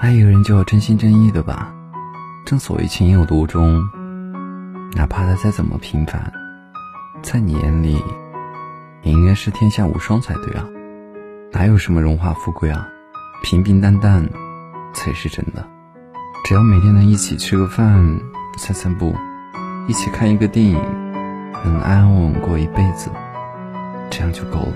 爱一个人就要真心真意的吧正所谓情有独钟哪怕他再怎么平凡在你眼里也应该是天下无双才对啊哪有什么荣华富贵啊平平淡淡才是真的。只要每天能一起吃个饭散散步一起看一个电影能安安稳稳过一辈子这样就够了。